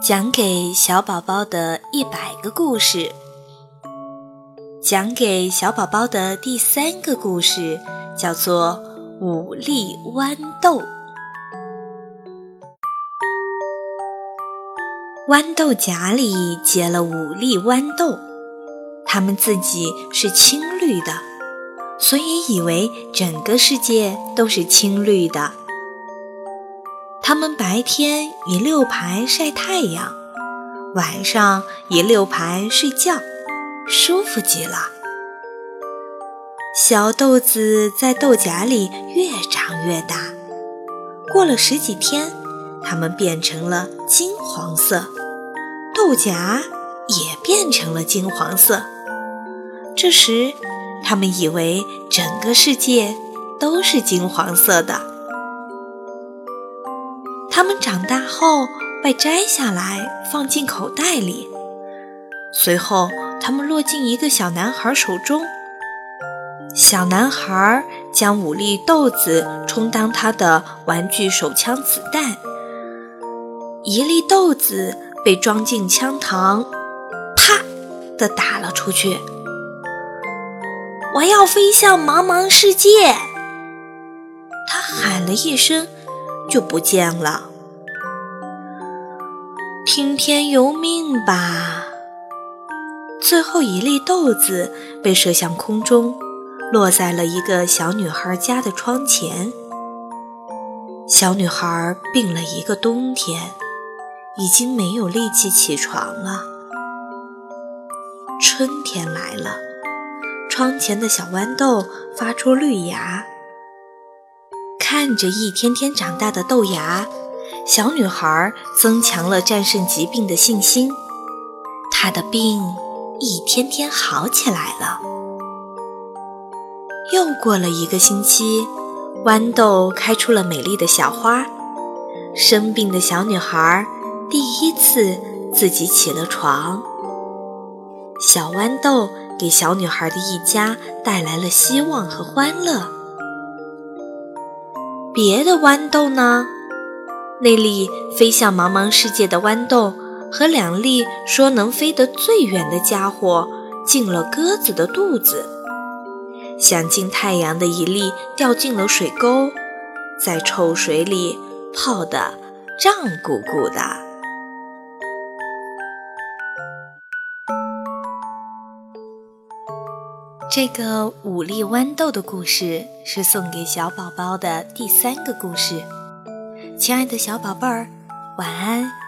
讲给小宝宝的一百个故事，讲给小宝宝的第三个故事叫做《五粒豌豆》。豌豆荚里结了五粒豌豆，它们自己是青绿的，所以以为整个世界都是青绿的。它们白天一六排晒太阳，晚上一六排睡觉，舒服极了。小豆子在豆荚里越长越大，过了十几天，它们变成了金黄色，豆荚也变成了金黄色。这时，它们以为整个世界都是金黄色的。它们长大后被摘下来放进口袋里，随后它们落进一个小男孩手中。小男孩将五粒豆子充当他的玩具手枪子弹，一粒豆子被装进枪膛，啪的打了出去。我要飞向茫茫世界！他喊了一声。就不见了。听天由命吧。最后一粒豆子被射向空中，落在了一个小女孩家的窗前。小女孩病了一个冬天，已经没有力气起床了。春天来了，窗前的小豌豆发出绿芽。看着一天天长大的豆芽，小女孩增强了战胜疾病的信心。她的病一天天好起来了。又过了一个星期，豌豆开出了美丽的小花。生病的小女孩第一次自己起了床。小豌豆给小女孩的一家带来了希望和欢乐。别的豌豆呢？那粒飞向茫茫世界的豌豆和两粒说能飞得最远的家伙进了鸽子的肚子。想进太阳的一粒掉进了水沟，在臭水里泡得胀鼓鼓的。这个五粒豌豆的故事是送给小宝宝的第三个故事。亲爱的小宝贝儿，晚安。